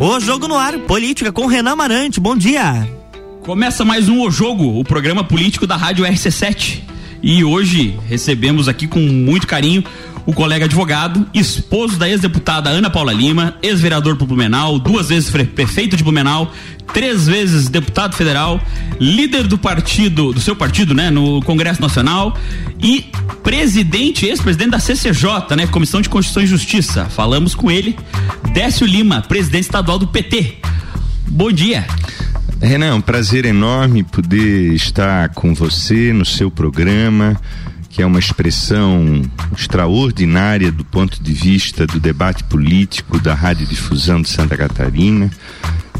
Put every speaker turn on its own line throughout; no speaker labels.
O Jogo no Ar, política com Renan Marante. Bom dia.
Começa mais um O Jogo, o programa político da Rádio RC7. E hoje recebemos aqui com muito carinho o colega advogado, esposo da ex-deputada Ana Paula Lima, ex-vereador por Blumenau, duas vezes prefeito de Blumenau, três vezes deputado federal, líder do partido, do seu partido, né, no Congresso Nacional e presidente, ex-presidente da CCJ, né, Comissão de Constituição e Justiça. Falamos com ele, Décio Lima, presidente estadual do PT. Bom dia.
Renan, um prazer enorme poder estar com você no seu programa que é uma expressão extraordinária do ponto de vista do debate político da Radiodifusão de Santa Catarina.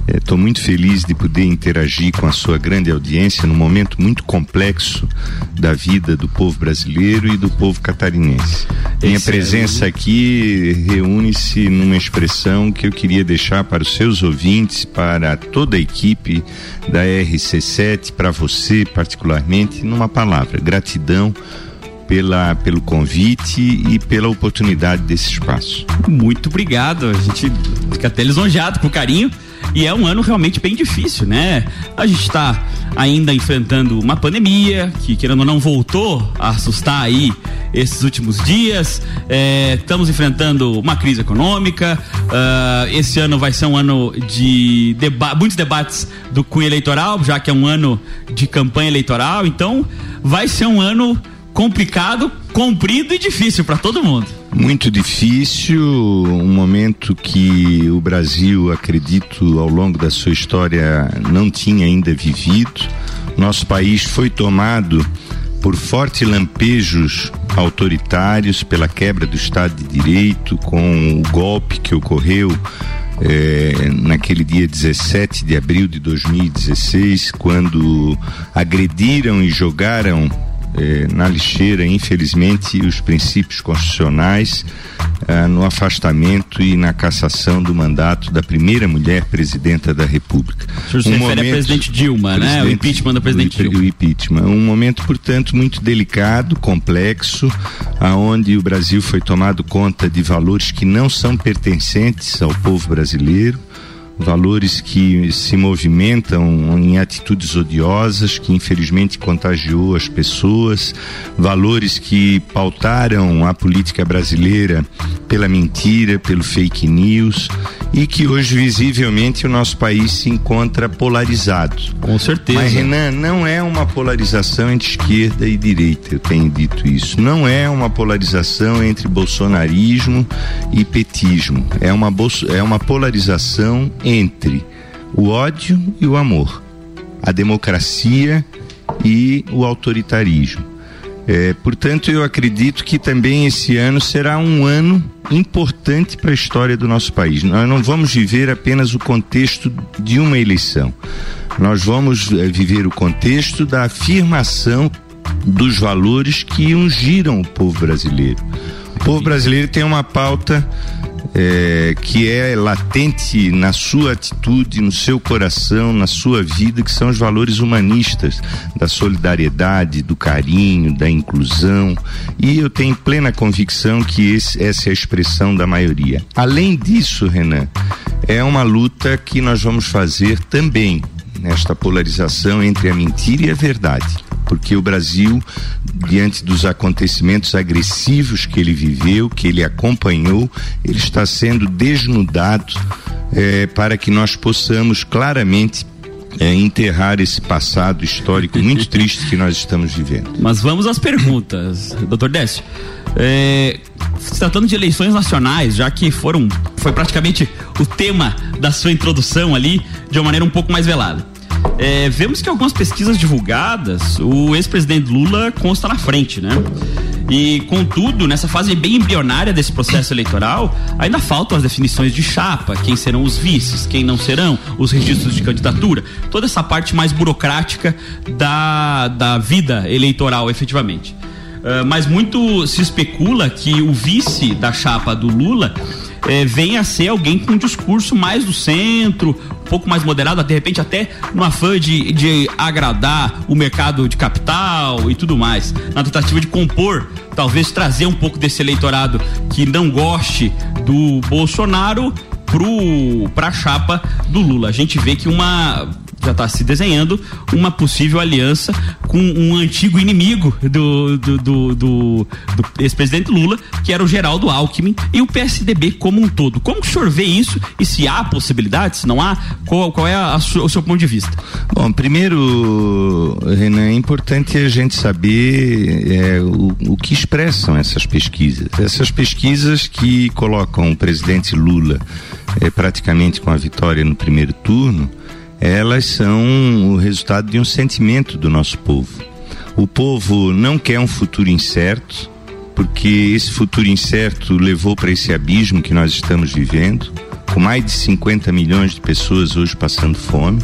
Estou é, muito feliz de poder interagir com a sua grande audiência num momento muito complexo da vida do povo brasileiro e do povo catarinense. Minha presença aqui reúne-se numa expressão que eu queria deixar para os seus ouvintes, para toda a equipe da RC7, para você particularmente, numa palavra: gratidão pela, pelo convite e pela oportunidade desse espaço.
Muito obrigado. A gente fica até lisonjeado com o carinho. E é um ano realmente bem difícil, né? A gente está ainda enfrentando uma pandemia que, querendo ou não, voltou a assustar aí esses últimos dias. É, estamos enfrentando uma crise econômica. Uh, esse ano vai ser um ano de deba muitos debates do cunho eleitoral, já que é um ano de campanha eleitoral. Então, vai ser um ano complicado, comprido e difícil para todo mundo.
Muito difícil, um momento que o Brasil, acredito, ao longo da sua história não tinha ainda vivido. Nosso país foi tomado por fortes lampejos autoritários, pela quebra do Estado de Direito, com o golpe que ocorreu é, naquele dia 17 de abril de 2016, quando agrediram e jogaram eh, na lixeira, infelizmente, os princípios constitucionais eh, no afastamento e na cassação do mandato da primeira mulher presidenta da República.
O senhor se um refere momento, a presidente Dilma, presidente, né? O impeachment da presidente o, Dilma.
O impeachment. Um momento, portanto, muito delicado, complexo, aonde o Brasil foi tomado conta de valores que não são pertencentes ao povo brasileiro valores que se movimentam em atitudes odiosas, que infelizmente contagiou as pessoas, valores que pautaram a política brasileira pela mentira, pelo fake news e que hoje visivelmente o nosso país se encontra polarizado.
Com certeza.
Mas Renan, não é uma polarização entre esquerda e direita, eu tenho dito isso. Não é uma polarização entre bolsonarismo e petismo. É uma é uma polarização entre o ódio e o amor, a democracia e o autoritarismo. É, portanto, eu acredito que também esse ano será um ano importante para a história do nosso país. Nós não vamos viver apenas o contexto de uma eleição. Nós vamos é, viver o contexto da afirmação dos valores que ungiram o povo brasileiro. O povo brasileiro tem uma pauta é, que é latente na sua atitude, no seu coração, na sua vida, que são os valores humanistas, da solidariedade, do carinho, da inclusão. E eu tenho plena convicção que esse, essa é a expressão da maioria. Além disso, Renan, é uma luta que nós vamos fazer também nesta polarização entre a mentira e a verdade porque o Brasil, diante dos acontecimentos agressivos que ele viveu, que ele acompanhou, ele está sendo desnudado é, para que nós possamos claramente é, enterrar esse passado histórico muito triste que nós estamos vivendo.
Mas vamos às perguntas, doutor Décio. É, se tratando de eleições nacionais, já que foram foi praticamente o tema da sua introdução ali, de uma maneira um pouco mais velada. É, vemos que algumas pesquisas divulgadas, o ex-presidente Lula consta na frente, né? E, contudo, nessa fase bem embrionária desse processo eleitoral, ainda faltam as definições de chapa, quem serão os vices, quem não serão, os registros de candidatura, toda essa parte mais burocrática da, da vida eleitoral, efetivamente. Uh, mas muito se especula que o vice da chapa do Lula é, venha a ser alguém com um discurso mais do centro, pouco mais moderado, de repente até no afã de, de agradar o mercado de capital e tudo mais, na tentativa de compor, talvez trazer um pouco desse eleitorado que não goste do Bolsonaro para a chapa do Lula. A gente vê que uma já está se desenhando uma possível aliança com um antigo inimigo do, do, do, do, do ex-presidente Lula, que era o Geraldo Alckmin, e o PSDB como um todo. Como o senhor vê isso e se há possibilidade, se não há, qual, qual é a, a o seu ponto de vista?
Bom, primeiro, Renan, é importante a gente saber é, o, o que expressam essas pesquisas. Essas pesquisas que colocam o presidente Lula é, praticamente com a vitória no primeiro turno, elas são o resultado de um sentimento do nosso povo. O povo não quer um futuro incerto, porque esse futuro incerto levou para esse abismo que nós estamos vivendo, com mais de 50 milhões de pessoas hoje passando fome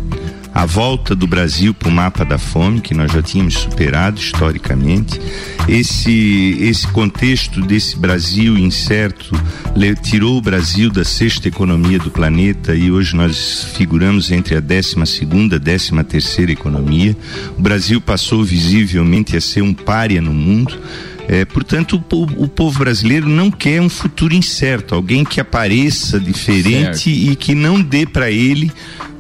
a volta do Brasil para o mapa da fome, que nós já tínhamos superado historicamente. Esse, esse contexto desse Brasil incerto tirou o Brasil da sexta economia do planeta e hoje nós figuramos entre a décima segunda, décima terceira economia. O Brasil passou visivelmente a ser um pária no mundo. É, portanto, o, o, povo brasileiro não quer um futuro incerto, alguém que apareça diferente certo. e que não dê para ele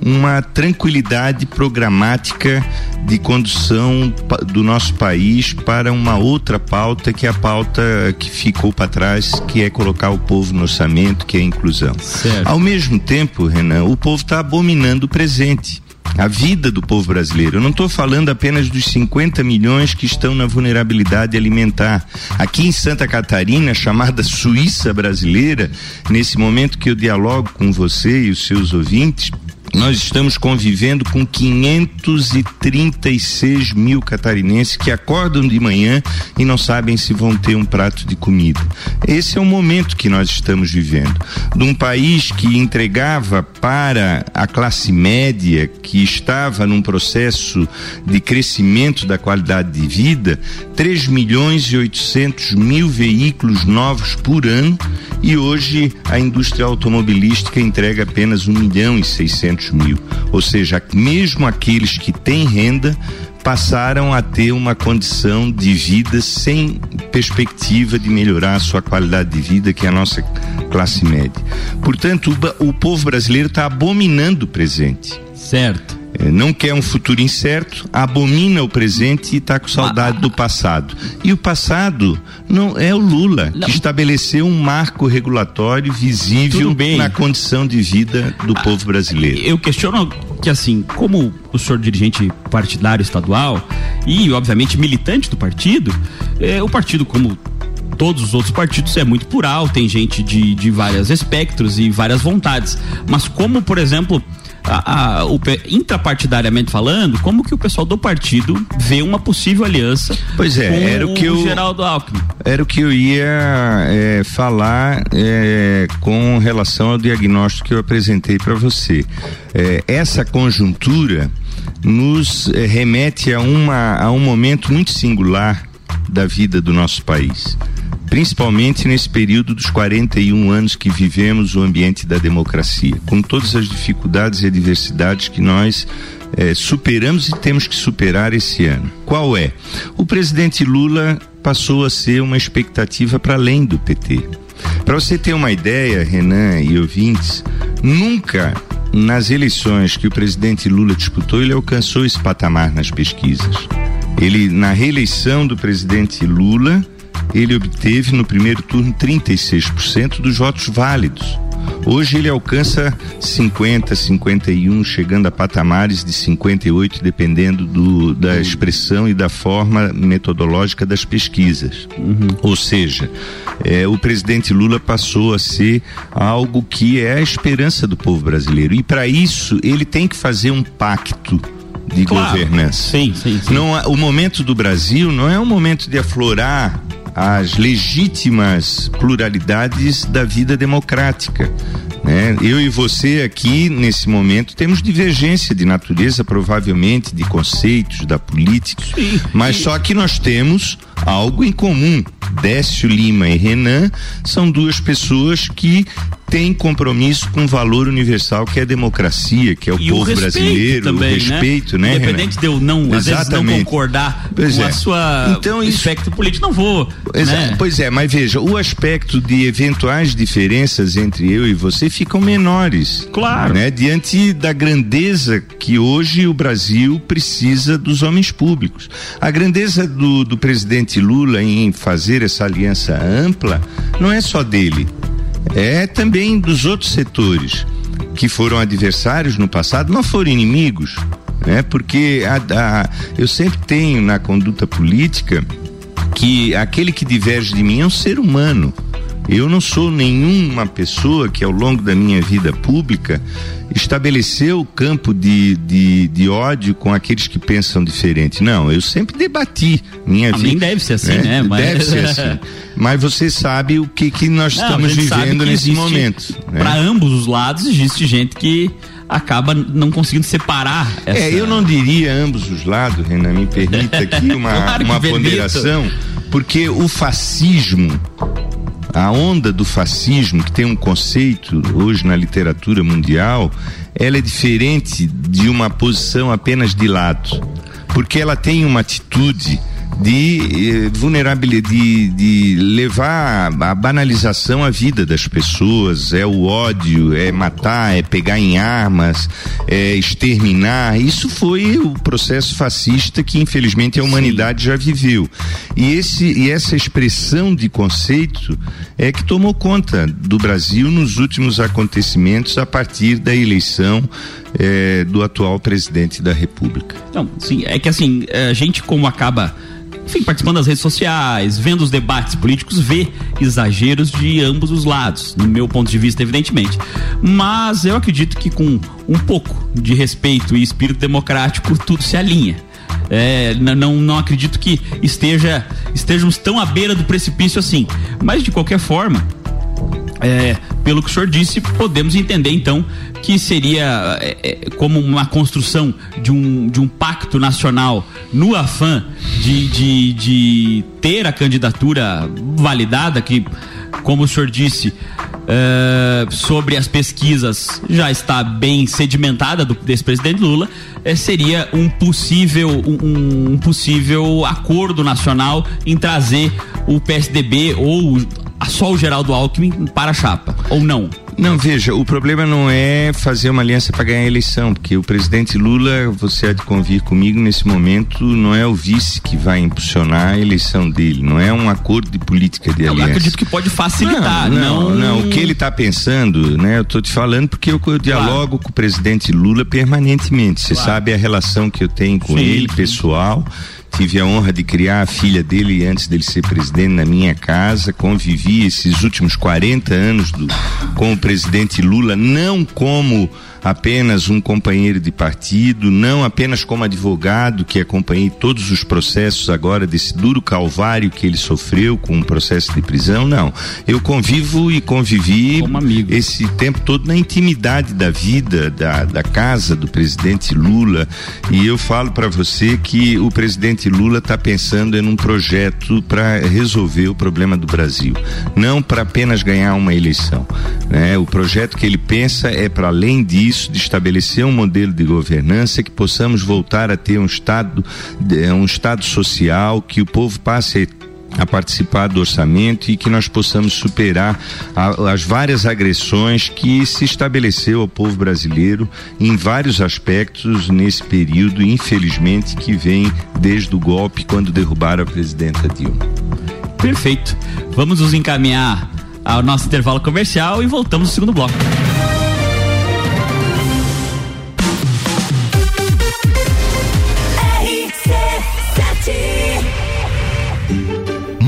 uma tranquilidade programática de condução do nosso país para uma outra pauta que é a pauta que ficou para trás, que é colocar o povo no orçamento, que é a inclusão. Certo. Ao mesmo tempo, Renan, o povo está abominando o presente a vida do povo brasileiro. Eu não estou falando apenas dos 50 milhões que estão na vulnerabilidade alimentar. Aqui em Santa Catarina, chamada Suíça brasileira, nesse momento que eu dialogo com você e os seus ouvintes, nós estamos convivendo com 536 mil catarinenses que acordam de manhã e não sabem se vão ter um prato de comida. Esse é o momento que nós estamos vivendo. De um país que entregava para a classe média, que estava num processo de crescimento da qualidade de vida, 3 milhões e 800 mil veículos novos por ano e hoje a indústria automobilística entrega apenas 1 milhão e 600 mil. Ou seja, mesmo aqueles que têm renda passaram a ter uma condição de vida sem perspectiva de melhorar a sua qualidade de vida, que é a nossa classe média. Portanto, o, o povo brasileiro está abominando o presente.
Certo.
É, não quer um futuro incerto, abomina o presente e está com saudade do passado. E o passado não é o Lula que estabeleceu um marco regulatório visível na condição de vida do ah, povo brasileiro.
Eu questiono que assim, como o senhor dirigente partidário estadual e obviamente militante do partido, é, o partido como todos os outros partidos é muito plural, tem gente de, de vários espectros e várias vontades. Mas como, por exemplo, a, a, o, intrapartidariamente falando, como que o pessoal do partido vê uma possível aliança
pois é, era o que eu,
Geraldo Alckmin?
Era o que eu ia é, falar é, com relação ao diagnóstico que eu apresentei para você. É, essa conjuntura nos é, remete a, uma, a um momento muito singular da vida do nosso país principalmente nesse período dos 41 anos que vivemos o ambiente da democracia, com todas as dificuldades e adversidades que nós eh, superamos e temos que superar esse ano. Qual é? O presidente Lula passou a ser uma expectativa para além do PT. Para você ter uma ideia, Renan e ouvintes, nunca nas eleições que o presidente Lula disputou, ele alcançou esse patamar nas pesquisas. Ele, na reeleição do presidente Lula, ele obteve no primeiro turno 36% dos votos válidos. Hoje ele alcança 50, 51, chegando a patamares de 58, dependendo do, da expressão e da forma metodológica das pesquisas. Uhum. Ou seja, é, o presidente Lula passou a ser algo que é a esperança do povo brasileiro. E para isso ele tem que fazer um pacto de claro. governança.
Sim, sim, sim.
Não, o momento do Brasil não é um momento de aflorar as legítimas pluralidades da vida democrática. Né? Eu e você aqui, nesse momento, temos divergência de natureza, provavelmente, de conceitos, da política, Sim. mas só que nós temos algo em comum. Décio Lima e Renan são duas pessoas que tem compromisso com o valor universal que é a democracia, que é o
e
povo
o
brasileiro,
também,
o respeito, né?
né Independente de eu não, vezes, não concordar pois com é. a sua então, aspecto político, não vou.
Pois,
né?
é, pois é, mas veja, o aspecto de eventuais diferenças entre eu e você ficam menores.
Claro.
Né? Diante da grandeza que hoje o Brasil precisa dos homens públicos. A grandeza do, do presidente Lula em fazer essa aliança ampla não é só dele é também dos outros setores que foram adversários no passado, não foram inimigos, né? Porque a, a, eu sempre tenho na conduta política que aquele que diverge de mim é um ser humano. Eu não sou nenhuma pessoa que ao longo da minha vida pública estabeleceu o campo de, de, de, ódio com aqueles que pensam diferente. Não, eu sempre debati minha
a
vida.
Nem deve ser assim, né? né?
Mas... Deve ser assim. Mas você sabe o que, que nós não, estamos vivendo nesse momento.
Né? Para ambos os lados existe gente que acaba não conseguindo separar.
Essa... É, eu não diria ambos os lados, Renan, me permita aqui uma, claro uma ponderação, porque o fascismo a onda do fascismo, que tem um conceito hoje na literatura mundial, ela é diferente de uma posição apenas de lado, porque ela tem uma atitude de eh, vulnerabilidade, de, de levar a banalização à vida das pessoas, é o ódio, é matar, é pegar em armas, é exterminar. Isso foi o processo fascista que infelizmente a humanidade Sim. já viveu. E, esse, e essa expressão de conceito é que tomou conta do Brasil nos últimos acontecimentos a partir da eleição é, do atual presidente da República.
Não, sim, é que assim, a gente como acaba enfim, participando das redes sociais, vendo os debates políticos, vê exageros de ambos os lados, no meu ponto de vista, evidentemente. Mas eu acredito que com um pouco de respeito e espírito democrático, tudo se alinha. É, não, não acredito que esteja estejamos tão à beira do precipício assim. Mas de qualquer forma, é, pelo que o senhor disse, podemos entender então que seria é, é, como uma construção de um, de um pacto nacional no afã de, de, de ter a candidatura validada, que, como o senhor disse, é, sobre as pesquisas já está bem sedimentada do, desse presidente Lula, é, seria um possível, um, um possível acordo nacional em trazer o PSDB ou só o Geraldo Alckmin para a chapa, ou não?
Não, veja, o problema não é fazer uma aliança para ganhar a eleição, porque o presidente Lula, você há de convir comigo nesse momento, não é o vice que vai impulsionar a eleição dele, não é um acordo de política de aliança. Eu
acredito que pode facilitar,
não. Não, não, o que ele está pensando, né? Eu estou te falando porque eu, eu dialogo claro. com o presidente Lula permanentemente. Você claro. sabe a relação que eu tenho com sim, ele, sim. pessoal. Tive a honra de criar a filha dele antes dele ser presidente na minha casa. Convivi esses últimos 40 anos do, com o presidente Lula, não como apenas um companheiro de partido, não apenas como advogado que acompanhei todos os processos agora desse duro calvário que ele sofreu com o um processo de prisão, não. Eu convivo e convivi esse tempo todo na intimidade da vida, da, da casa do presidente Lula. E eu falo para você que o presidente Lula está pensando em um projeto para resolver o problema do Brasil, não para apenas ganhar uma eleição. Né? O projeto que ele pensa é para além disso de estabelecer um modelo de governança que possamos voltar a ter um estado, um estado social, que o povo passe a participar do orçamento e que nós possamos superar a, as várias agressões que se estabeleceu ao povo brasileiro em vários aspectos nesse período, infelizmente, que vem desde o golpe quando derrubaram a presidenta Dilma.
Perfeito. Vamos nos encaminhar ao nosso intervalo comercial e voltamos no segundo bloco.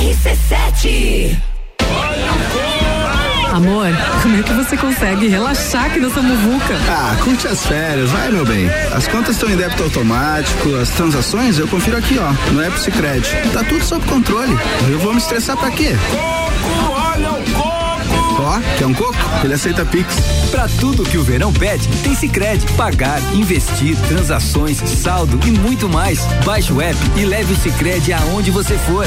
RC7
Amor, como é que você consegue relaxar aqui nessa muvuca?
Ah, curte as férias, vai meu bem. As contas estão em débito automático, as transações eu confiro aqui, ó, no App Cred. Tá tudo sob controle. Eu vou me estressar pra quê? Ó, quer um coco? Ele aceita Pix.
Pra tudo que o verão pede, tem Cicred. Pagar, investir, transações, saldo e muito mais. Baixe o app e leve o Cicred aonde você for.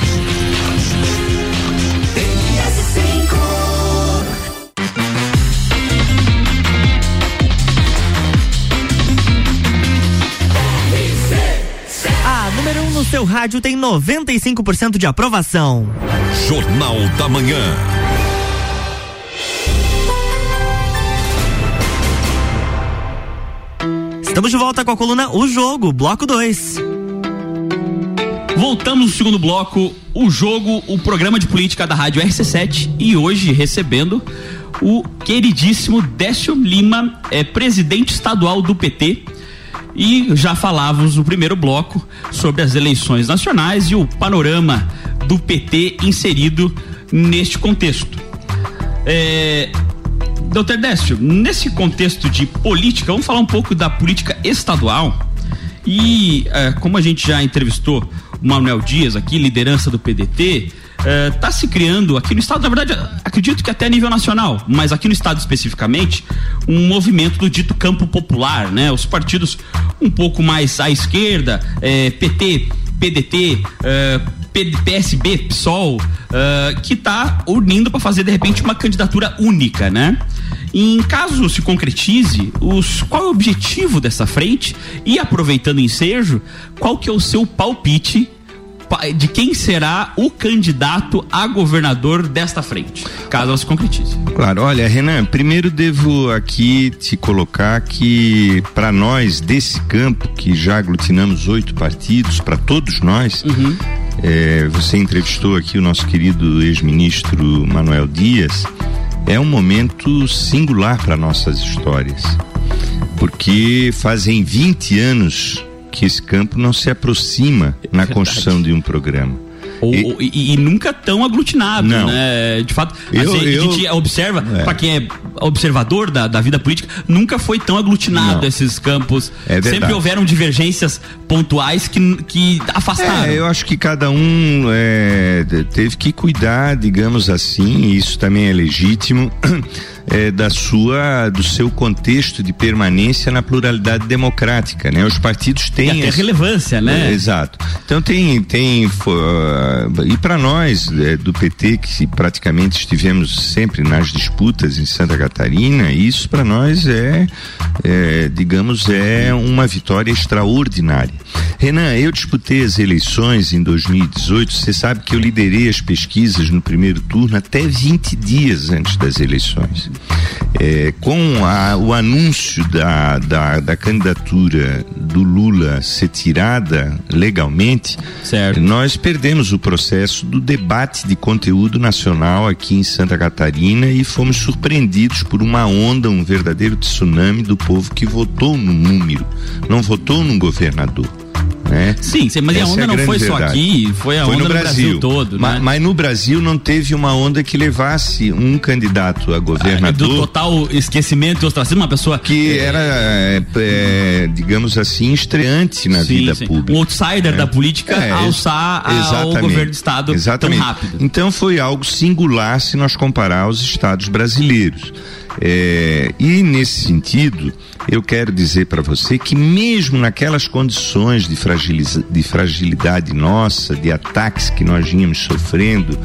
Seu rádio tem 95% de aprovação.
Jornal da Manhã.
Estamos de volta com a coluna O Jogo, bloco 2.
Voltamos no segundo bloco, o jogo, o programa de política da Rádio RC7 e hoje recebendo o queridíssimo Décio Lima, é, presidente estadual do PT. E já falávamos no primeiro bloco sobre as eleições nacionais e o panorama do PT inserido neste contexto. É, Doutor Décio, nesse contexto de política, vamos falar um pouco da política estadual. E é, como a gente já entrevistou o Manuel Dias aqui, liderança do PDT, está se criando aqui no estado, na verdade, acredito que até a nível nacional, mas aqui no estado especificamente, um movimento do dito campo popular, né? Os partidos um pouco mais à esquerda, é, PT, PDT, é, PSB, PSOL, uh, que está unindo para fazer de repente uma candidatura única, né? Em caso se concretize, os, qual é o objetivo dessa frente? E aproveitando o ensejo, qual que é o seu palpite de quem será o candidato a governador desta frente, caso ela se concretize.
Claro, olha, Renan, primeiro devo aqui te colocar que para nós desse campo que já aglutinamos oito partidos, para todos nós, uhum. é, você entrevistou aqui o nosso querido ex-ministro Manuel Dias, é um momento singular para nossas histórias, porque fazem 20 anos que esse campo não se aproxima na construção de um programa.
Ou- ou- e, e nunca tão aglutinado,
Não.
né? De fato,
Eu-
assim,
eu-
a gente observa,
É.
pra quem é observador da, da vida política, nunca foi tão aglutinado
Não.
esses campos.
É verdade.
Sempre houveram divergências pontuais que, que afastaram.
É, eu acho que cada um é, teve que cuidar, digamos assim, e isso também é legítimo, é, da sua, do seu contexto de permanência na pluralidade democrática, né? Os partidos têm esse-
relevância, né?
É, exato. Então tem tem ah, e para nós é, do PT que praticamente estivemos sempre nas disputas em Santa Catarina, isso para nós é, é, digamos é uma vitória extraordinária. Renan, eu disputei as eleições em 2018. Você sabe que eu liderei as pesquisas no primeiro turno até 20 dias antes das eleições. É, com a- o anúncio da, da, da candidatura do Lula ser tirada legalmente, nós perdemos o processo do debate de conteúdo nacional aqui em Santa Catarina e fomos surpreendidos por uma onda, um verdadeiro tsunami do povo que votou no número, não votou num governador. Né?
Sim, sim, mas a
Essa
onda
é
não
grande
foi só
verdade.
aqui, foi a onda no Brasil todo,
Ma-
né?
Mas no Brasil não teve uma onda que levasse um candidato a governador.
do total esquecimento e ostracismo, uma pessoa
que era, é, é, digamos assim, estreante na
Sim,
vida
sim.
pública.
Um outsider
É.
da política
É,
alçar ao governo do estado
Exatamente.
tão rápido.
Então foi algo singular se nós comparar aos estados brasileiros. É, e nesse sentido, eu quero dizer para você que mesmo naquelas condições de, de fragilidade nossa, de ataques que nós vínhamos sofrendo,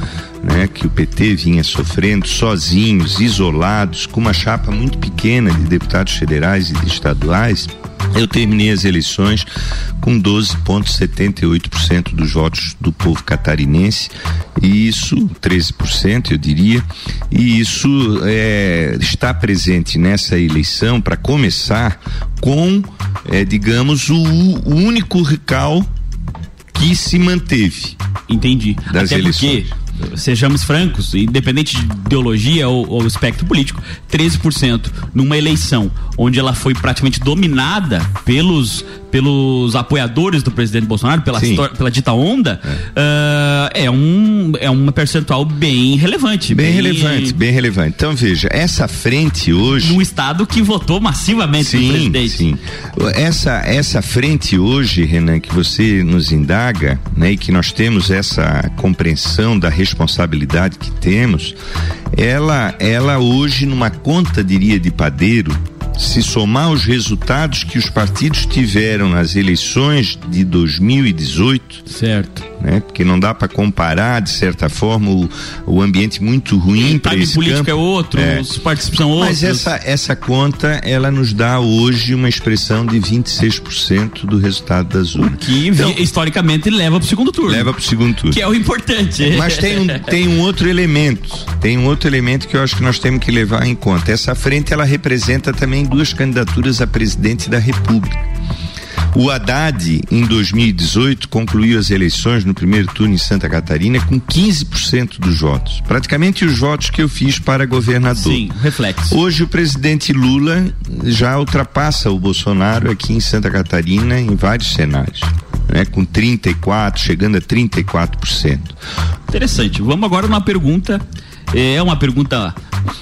né, que o PT vinha sofrendo sozinhos, isolados, com uma chapa muito pequena de deputados federais e de estaduais, eu terminei as eleições com 12,78% dos votos do povo catarinense, e isso, 13%, eu diria, e isso é, está presente nessa eleição, para começar, com, é, digamos, o, o único recal que se manteve.
Entendi.
Das
Até
eleições.
porque, sejamos francos, independente de ideologia ou, ou espectro político, 13% numa eleição onde ela foi praticamente dominada pelos, pelos apoiadores do presidente Bolsonaro, pela, pela dita onda, ah, é, um, é uma percentual bem relevante.
Bem relevante, bem relevante. Então veja, essa frente hoje.
Num estado que votou massivamente no
sim,
presidente.
Sim. Essa, essa frente hoje, Renan, que você nos indaga, né, e que nós temos essa compreensão da responsabilidade que temos, ela, ela hoje, numa conta, diria, de padeiro, se somar os resultados que os partidos tiveram nas eleições de 2018,
certo?
Né? Porque não dá para comparar de certa forma o, o ambiente muito ruim para esse
político
campo.
é outro, os participantes são
Mas
outros.
essa essa conta ela nos dá hoje uma expressão de 26% do resultado das urnas.
Que vi- historicamente leva pro segundo turno.
Então, Leva pro segundo turno.
Que é o importante.
Mas tem um, tem um outro elemento, tem um outro elemento que eu acho que nós temos que levar em conta. Essa frente ela representa também duas candidaturas a presidente da República. O Haddad, em 2018, concluiu as eleições no primeiro turno em Santa Catarina com 15% dos votos. Praticamente os votos que eu fiz para governador.
Sim, reflexo.
Hoje o presidente Lula já ultrapassa o Bolsonaro aqui em Santa Catarina em vários cenários. Né, com 34, chegando a 34%.
Interessante. Vamos agora numa pergunta. É uma pergunta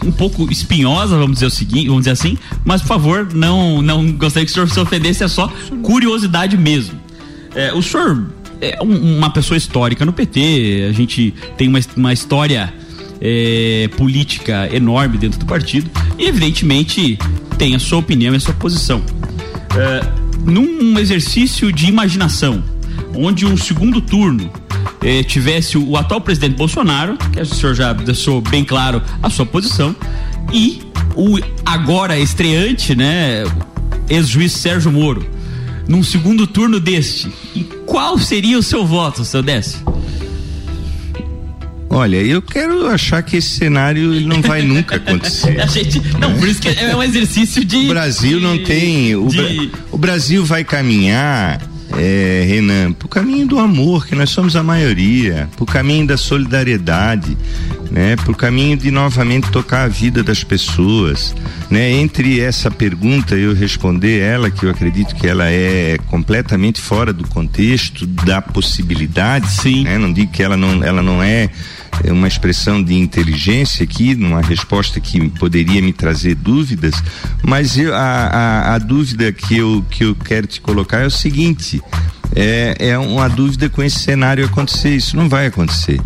um pouco espinhosa, vamos dizer o seguinte, vamos dizer assim, mas por favor, não não gostaria que o senhor se ofendesse, é só curiosidade mesmo. É, o senhor é um- uma pessoa histórica no PT, a gente tem uma, uma história é, política enorme dentro do partido e evidentemente tem a sua opinião e a sua posição. É, num exercício de imaginação, onde um segundo turno eh, tivesse o, o atual presidente Bolsonaro, que o senhor já deixou bem claro a sua posição, e o agora estreante, né, ex-juiz Sérgio Moro, num segundo turno deste, e qual seria o seu voto, seu Décio?
Olha, eu quero achar que esse cenário ele não vai nunca acontecer.
A gente, não, por isso que é um exercício de.
O Brasil não tem. O, Bra- o Brasil vai caminhar, é, Renan, pro caminho do amor, que nós somos a maioria, pro caminho da solidariedade. né, por caminho de novamente tocar a vida das pessoas, né? Entre essa pergunta eu responder ela que eu acredito que ela é completamente fora do contexto da possibilidade,
sim,
né? Não digo que ela não ela não é uma expressão de inteligência aqui, numa resposta que poderia me trazer dúvidas, mas eu, a, a, a dúvida que eu, que eu quero te colocar é o seguinte: é, é uma dúvida com esse cenário acontecer. Isso não vai acontecer.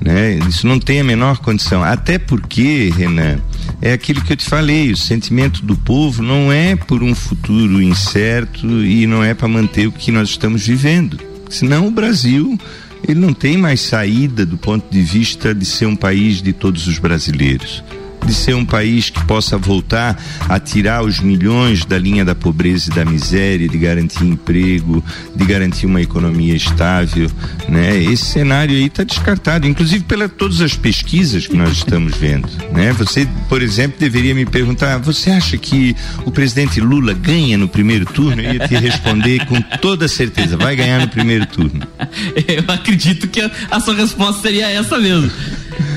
Né? Isso não tem a menor condição. Até porque, Renan, é aquilo que eu te falei: o sentimento do povo não é por um futuro incerto e não é para manter o que nós estamos vivendo. Senão o Brasil ele não tem mais saída do ponto de vista de ser um país de todos os brasileiros de ser um país que possa voltar a tirar os milhões da linha da pobreza e da miséria, de garantir emprego, de garantir uma economia estável, né? Esse cenário aí está descartado, inclusive pelas todas as pesquisas que nós estamos vendo, né? Você, por exemplo, deveria me perguntar, você acha que o presidente Lula ganha no primeiro turno? Eu ia te responder com toda certeza, vai ganhar no primeiro turno.
Eu acredito que a, a sua resposta seria essa mesmo.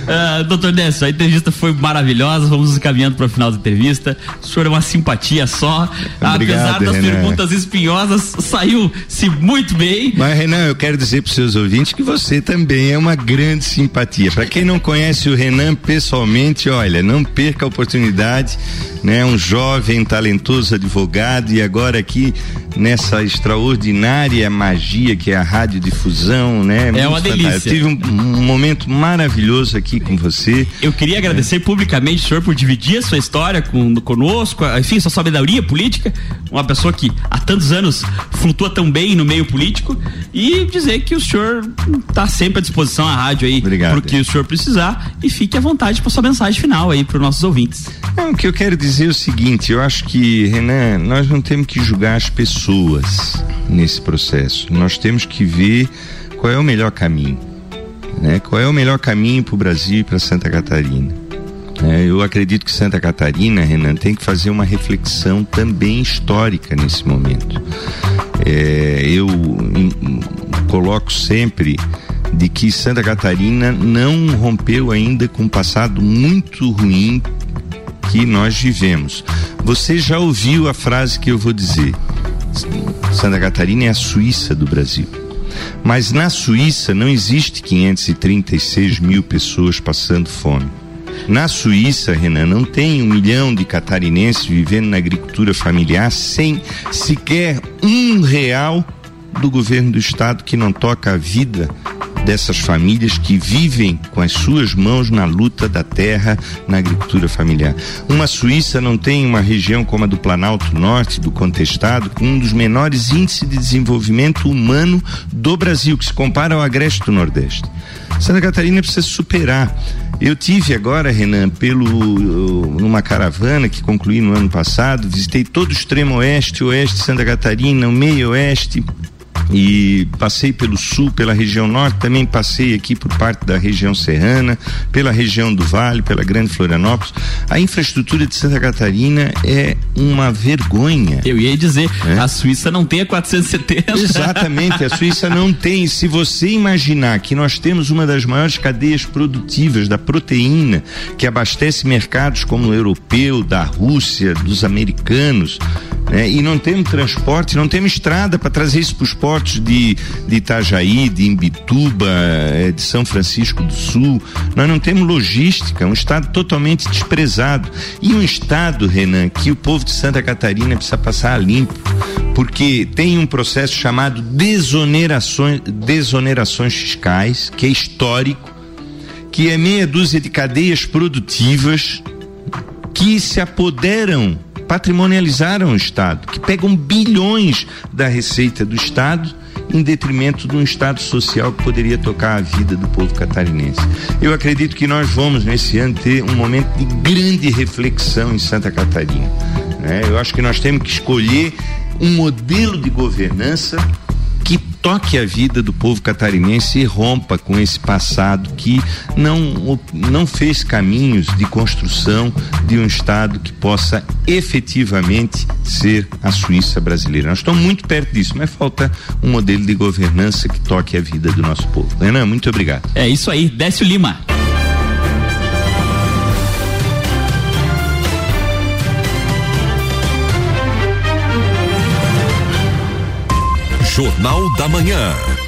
Uh, doutor Décio, a entrevista foi maravilhosa. Vamos caminhando para o final da entrevista. O senhor é uma simpatia só.
Obrigado,
Apesar das
Renan.
perguntas espinhosas, saiu-se muito bem.
Mas, Renan, eu quero dizer para os seus ouvintes que você também é uma grande simpatia. Para quem não conhece o Renan pessoalmente, olha, não perca a oportunidade, né? Um jovem, talentoso advogado e agora aqui nessa extraordinária magia que é a radiodifusão, né?
É
Muito
uma
fantástico.
delícia.
Eu tive um, um momento maravilhoso aqui com você.
Eu queria agradecer publicamente o senhor por dividir a sua história com, conosco, enfim, sua sabedoria política, uma pessoa que há tantos anos flutua tão bem no meio político e dizer que o senhor está sempre à disposição à rádio aí,
Obrigado.
porque o senhor precisar e fique à vontade para sua mensagem final aí para os nossos ouvintes.
Não, o que eu quero dizer é o seguinte, eu acho que, Renan, nós não temos que julgar as pessoas nesse processo. Nós temos que ver qual é o melhor caminho. Né? Qual é o melhor caminho para o Brasil e para Santa Catarina. É, eu acredito que Santa Catarina, Renan, tem que fazer uma reflexão também histórica nesse momento. É, eu em- coloco sempre de que Santa Catarina não rompeu ainda com um passado muito ruim que nós vivemos. Você já ouviu a frase que eu vou dizer? Santa Catarina é a Suíça do Brasil. Mas na Suíça não existe 536 mil pessoas passando fome. Na Suíça, Renan, não tem um milhão de catarinenses vivendo na agricultura familiar sem sequer um real do governo do estado que não toca a vida dessas famílias que vivem com as suas mãos na luta da terra, na agricultura familiar. Uma Suíça não tem uma região como a do Planalto Norte, do contestado, com um dos menores índices de desenvolvimento humano do Brasil, que se compara ao agreste do Nordeste. Santa Catarina precisa superar. Eu tive agora, Renan, pelo numa caravana que concluí no ano passado, visitei todo o extremo oeste, oeste de Santa Catarina, o meio oeste, e passei pelo sul, pela região norte, também passei aqui por parte da região serrana, pela região do Vale, pela Grande Florianópolis. A infraestrutura de Santa Catarina é uma vergonha.
Eu ia dizer, a Suíça não tem a 470.
Exatamente, a Suíça não tem. Se você imaginar que nós temos uma das maiores cadeias produtivas da proteína, que abastece mercados como o europeu, da Rússia, dos americanos, né? e não temos transporte, não temos estrada para trazer isso para os portos de, de Itajaí, de Imbituba, eh, de São Francisco do Sul. Nós não temos logística, um estado totalmente desprezado. E um estado, Renan, que o povo de Santa Catarina precisa passar a limpo porque tem um processo chamado desonerações, desonerações fiscais, que é histórico, que é meia dúzia de cadeias produtivas que se apoderam, patrimonializaram o Estado, que pegam bilhões da receita do Estado em detrimento de um Estado social que poderia tocar a vida do povo catarinense. Eu acredito que nós vamos, nesse ano, ter um momento de grande reflexão em Santa Catarina. né? Eu acho que nós temos que escolher um modelo de governança toque a vida do povo catarinense e rompa com esse passado que não, não fez caminhos de construção de um Estado que possa efetivamente ser a Suíça brasileira. Nós estamos muito perto disso, mas falta um modelo de governança que toque a vida do nosso povo. Renan, muito obrigado.
É isso aí, Décio Lima.
Jornal da Manhã.